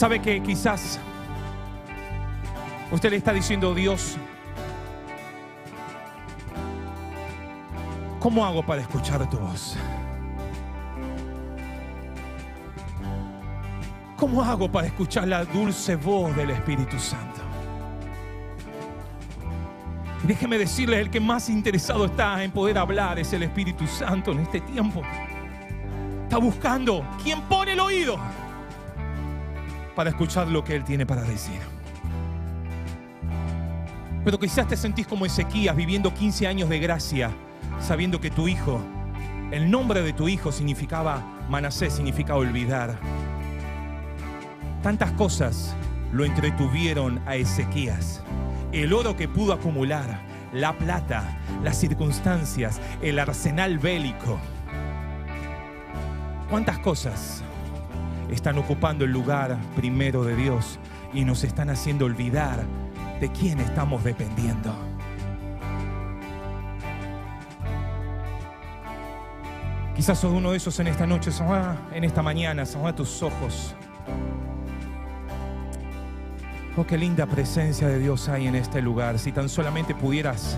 ¿Sabe que quizás usted le está diciendo Dios, ¿cómo hago para escuchar tu voz? ¿Cómo hago para escuchar la dulce voz del Espíritu Santo? Déjeme decirles, el que más interesado está en poder hablar es el Espíritu Santo en este tiempo. Está buscando quien pone el oído para escuchar lo que Él tiene para decir. Pero quizás te sentís como Ezequías viviendo 15 años de gracia, sabiendo que tu hijo, el nombre de tu hijo significaba, Manasés significa olvidar. Tantas cosas lo entretuvieron a Ezequías. El oro que pudo acumular, la plata, las circunstancias, el arsenal bélico. ¿Cuántas cosas están ocupando el lugar primero de Dios y nos están haciendo olvidar de quién estamos dependiendo? Quizás sos uno de esos en esta noche, Señor, en esta mañana, Señor, tus ojos. Oh, qué linda presencia de Dios hay en este lugar. Si tan solamente pudieras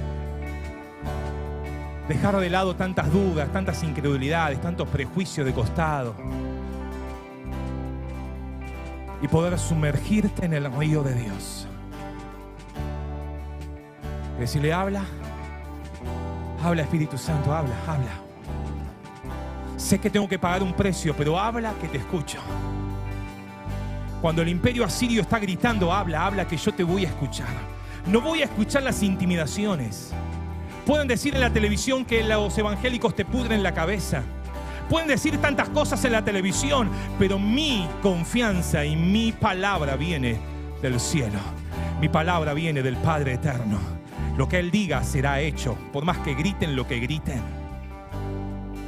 dejar de lado tantas dudas, tantas incredulidades, tantos prejuicios de costado y poder sumergirte en el río de Dios. Decirle, habla, habla Espíritu Santo, habla, habla. Sé que tengo que pagar un precio, pero habla que te escucho. Cuando el imperio asirio está gritando, habla, habla que yo te voy a escuchar. No voy a escuchar las intimidaciones. Pueden decir en la televisión que los evangélicos te pudren la cabeza. Pueden decir tantas cosas en la televisión, pero mi confianza y mi palabra viene del cielo. Mi palabra viene del Padre eterno. Lo que Él diga será hecho, por más que griten lo que griten.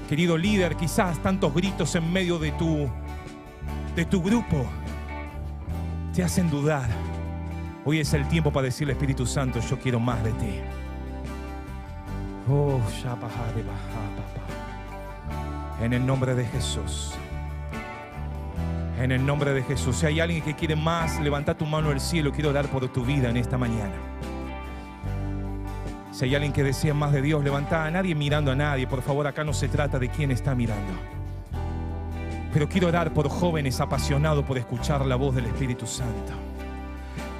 Querido líder, quizás tantos gritos en medio de tu, de tu grupo te hacen dudar. Hoy es el tiempo para decirle Espíritu Santo, yo quiero más de ti. Oh, en el nombre de Jesús. En el nombre de Jesús. Si hay alguien que quiere más, levanta tu mano al cielo. Quiero dar por tu vida en esta mañana. Si hay alguien que desea más de Dios, levanta a nadie mirando a nadie. Por favor, acá no se trata de quién está mirando. Pero quiero orar por jóvenes apasionados por escuchar la voz del Espíritu Santo.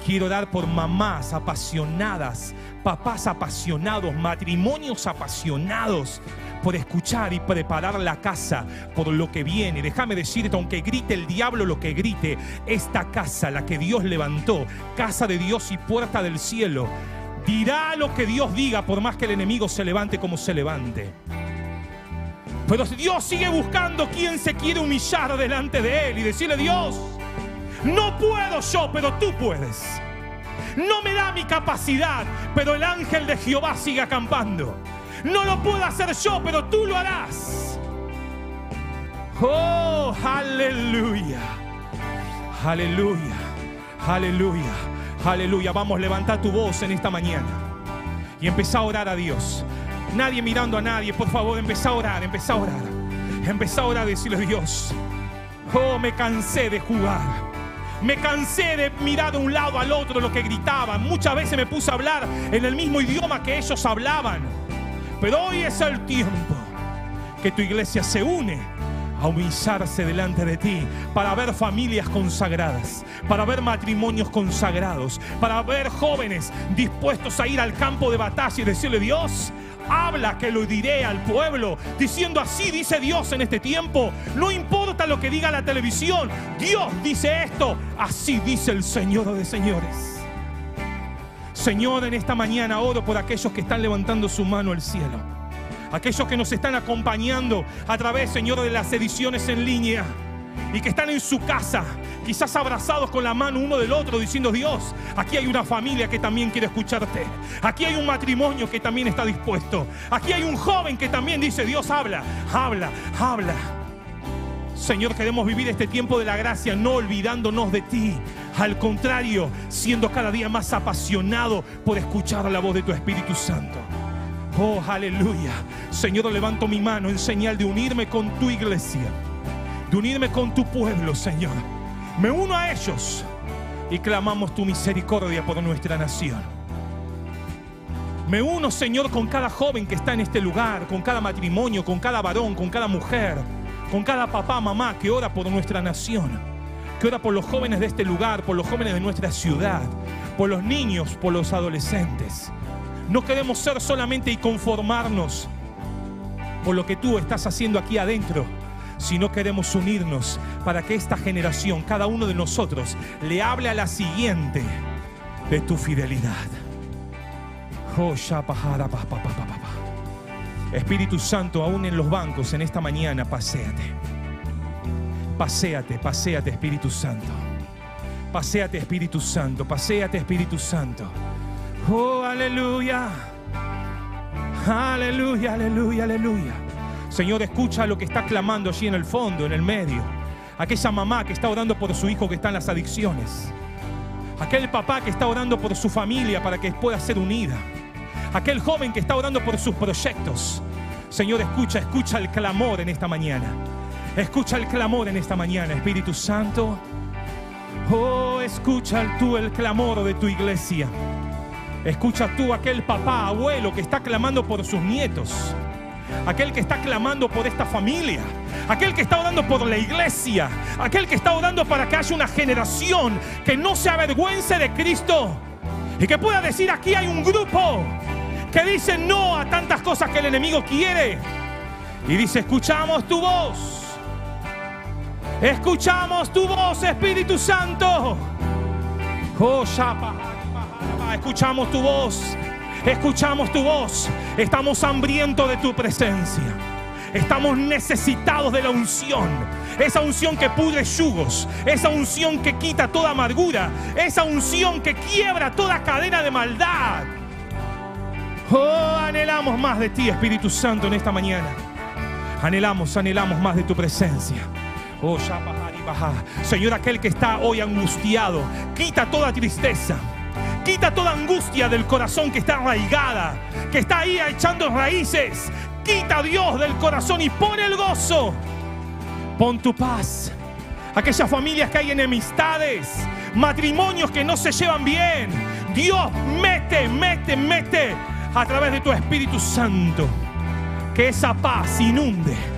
Quiero orar por mamás apasionadas, papás apasionados, matrimonios apasionados por escuchar y preparar la casa por lo que viene. Déjame decirte, aunque grite el diablo lo que grite, esta casa, la que Dios levantó, casa de Dios y puerta del cielo, dirá lo que Dios diga por más que el enemigo se levante como se levante. Pero Dios sigue buscando quien se quiere humillar delante de Él y decirle, Dios, no puedo yo, pero tú puedes. No me da mi capacidad, pero el ángel de Jehová sigue acampando. No lo puedo hacer yo, pero tú lo harás. Oh, aleluya. Aleluya. Aleluya. Aleluya. Vamos, levanta tu voz en esta mañana y empezá a orar a Dios. Nadie mirando a nadie, por favor, empezá a orar, empezá a orar. Empezá a orar y decirle, Dios, oh, me cansé de jugar. Me cansé de mirar de un lado al otro lo que gritaban. Muchas veces me puse a hablar en el mismo idioma que ellos hablaban. Pero hoy es el tiempo que tu iglesia se une a humillarse delante de ti, para ver familias consagradas, para ver matrimonios consagrados, para ver jóvenes dispuestos a ir al campo de batalla y decirle, Dios, habla que lo diré al pueblo, diciendo así dice Dios en este tiempo. No importa lo que diga la televisión, Dios dice esto, así dice el Señor de señores. Señor, en esta mañana oro por aquellos que están levantando su mano al cielo aquellos que nos están acompañando a través, Señor, de las ediciones en línea y que están en su casa, quizás abrazados con la mano uno del otro, diciendo, Dios, aquí hay una familia que también quiere escucharte. Aquí hay un matrimonio que también está dispuesto. Aquí hay un joven que también dice, Dios, habla, habla, habla. Señor, queremos vivir este tiempo de la gracia no olvidándonos de ti. Al contrario, siendo cada día más apasionado por escuchar la voz de tu Espíritu Santo. Oh, aleluya. Señor, levanto mi mano en señal de unirme con tu iglesia, de unirme con tu pueblo, Señor. Me uno a ellos y clamamos tu misericordia por nuestra nación. Me uno, Señor, con cada joven que está en este lugar, con cada matrimonio, con cada varón, con cada mujer, con cada papá, mamá que ora por nuestra nación, que ora por los jóvenes de este lugar, por los jóvenes de nuestra ciudad, por los niños, por los adolescentes. No queremos ser solamente y conformarnos por lo que tú estás haciendo aquí adentro, sino queremos unirnos para que esta generación, cada uno de nosotros, le hable a la siguiente de tu fidelidad. Espíritu Santo, aún en los bancos en esta mañana, paséate. Paséate, paséate, Espíritu Santo. Paséate, Espíritu Santo. Paséate, Espíritu Santo. Oh, aleluya. Aleluya, aleluya, aleluya. Señor, escucha lo que está clamando allí en el fondo, en el medio. Aquella mamá que está orando por su hijo que está en las adicciones. Aquel papá que está orando por su familia para que pueda ser unida. Aquel joven que está orando por sus proyectos. Señor, escucha, escucha el clamor en esta mañana. Escucha el clamor en esta mañana, Espíritu Santo. Oh, escucha tú el clamor de tu iglesia. Escucha tú aquel papá, abuelo que está clamando por sus nietos. Aquel que está clamando por esta familia. Aquel que está orando por la iglesia. Aquel que está orando para que haya una generación que no se avergüence de Cristo. Y que pueda decir aquí hay un grupo que dice no a tantas cosas que el enemigo quiere. Y dice, escuchamos tu voz. Escuchamos tu voz, Espíritu Santo. Oh, escuchamos tu voz. Escuchamos tu voz. Estamos hambrientos de tu presencia. Estamos necesitados de la unción. Esa unción que pudre yugos. Esa unción que quita toda amargura. Esa unción que quiebra toda cadena de maldad. Oh, anhelamos más de ti, Espíritu Santo, en esta mañana. Anhelamos, anhelamos más de tu presencia. Oh, Señor, aquel que está hoy angustiado, quita toda tristeza. Quita toda angustia del corazón que está arraigada, que está ahí echando raíces. Quita Dios del corazón y pon el gozo. Pon tu paz. Aquellas familias que hay enemistades, matrimonios que no se llevan bien. Dios, mete, mete, mete a través de tu Espíritu Santo. Que esa paz inunde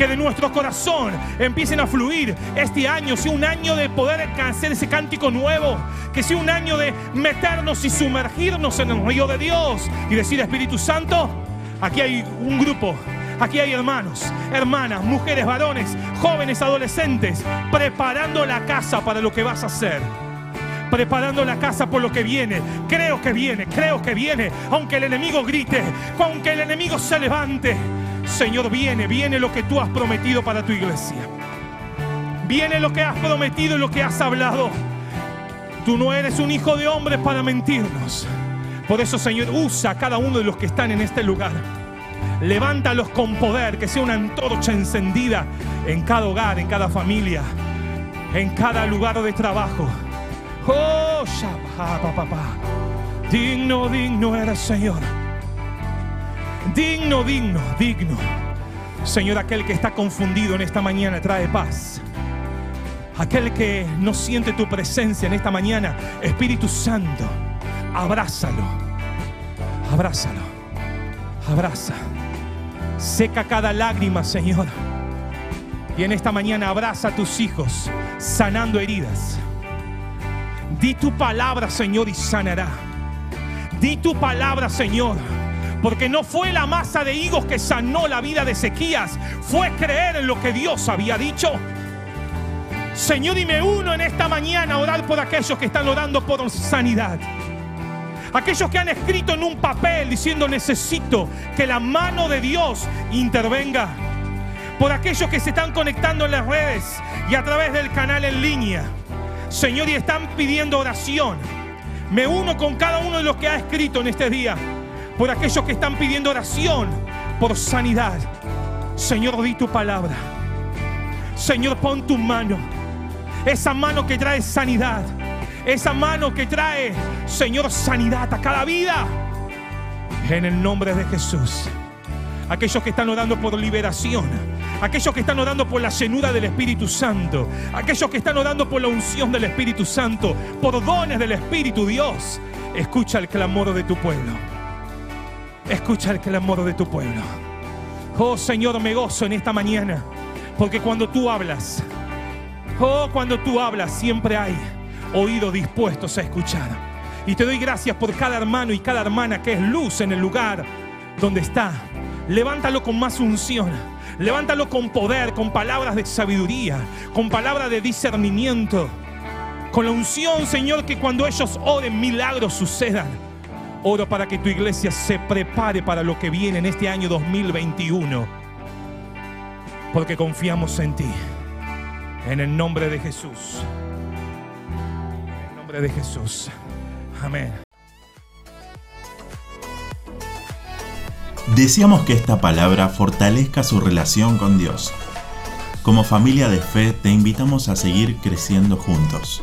que de nuestro corazón empiecen a fluir este año, sea un año de poder alcanzar ese cántico nuevo, que sea un año de meternos y sumergirnos en el río de Dios y decir, Espíritu Santo, aquí hay un grupo Aquí hay hermanos, hermanas, mujeres, varones, jóvenes, adolescentes, preparando la casa para lo que vas a hacer. Preparando la casa por lo que viene. Creo que viene, creo que viene. Aunque el enemigo grite, aunque el enemigo se levante. Señor, viene, viene lo que tú has prometido para tu iglesia. Viene lo que has prometido y lo que has hablado. Tú no eres un hijo de hombre para mentirnos. Por eso, Señor, usa a cada uno de los que están en este lugar. Levántalos con poder, que sea una antorcha encendida en cada hogar, en cada familia, en cada lugar de trabajo. Oh, papá. Digno, digno eres, Señor. Digno, digno, digno. Señor, aquel que está confundido en esta mañana trae paz. Aquel que no siente tu presencia en esta mañana, Espíritu Santo, abrázalo. Abrázalo. Abraza. Seca cada lágrima, Señor. Y en esta mañana abraza a tus hijos, sanando heridas. Di tu palabra, Señor, y sanará. Di tu palabra, Señor porque no fue la masa de higos que sanó la vida de Ezequías, fue creer en lo que Dios había dicho. Señor, y me uno en esta mañana a orar por aquellos que están orando por sanidad. Aquellos que han escrito en un papel diciendo necesito que la mano de Dios intervenga. Por aquellos que se están conectando en las redes y a través del canal en línea. Señor, y están pidiendo oración. Me uno con cada uno de los que ha escrito en este día por aquellos que están pidiendo oración por sanidad. Señor, di tu palabra. Señor, pon tu mano. Esa mano que trae sanidad. Esa mano que trae, Señor, sanidad a cada vida. En el nombre de Jesús. Aquellos que están orando por liberación. Aquellos que están orando por la llenura del Espíritu Santo. Aquellos que están orando por la unción del Espíritu Santo. Por dones del Espíritu Dios. Escucha el clamor de tu pueblo. Escucha el clamor de tu pueblo. Oh Señor, me gozo en esta mañana. Porque cuando tú hablas, oh, cuando tú hablas, siempre hay oídos dispuestos a escuchar. Y te doy gracias por cada hermano y cada hermana que es luz en el lugar donde está. Levántalo con más unción. Levántalo con poder, con palabras de sabiduría, con palabras de discernimiento. Con la unción, Señor, que cuando ellos oren milagros sucedan. Oro para que tu iglesia se prepare para lo que viene en este año 2021. Porque confiamos en ti. En el nombre de Jesús. En el nombre de Jesús. Amén. Deseamos que esta palabra fortalezca su relación con Dios. Como familia de fe te invitamos a seguir creciendo juntos.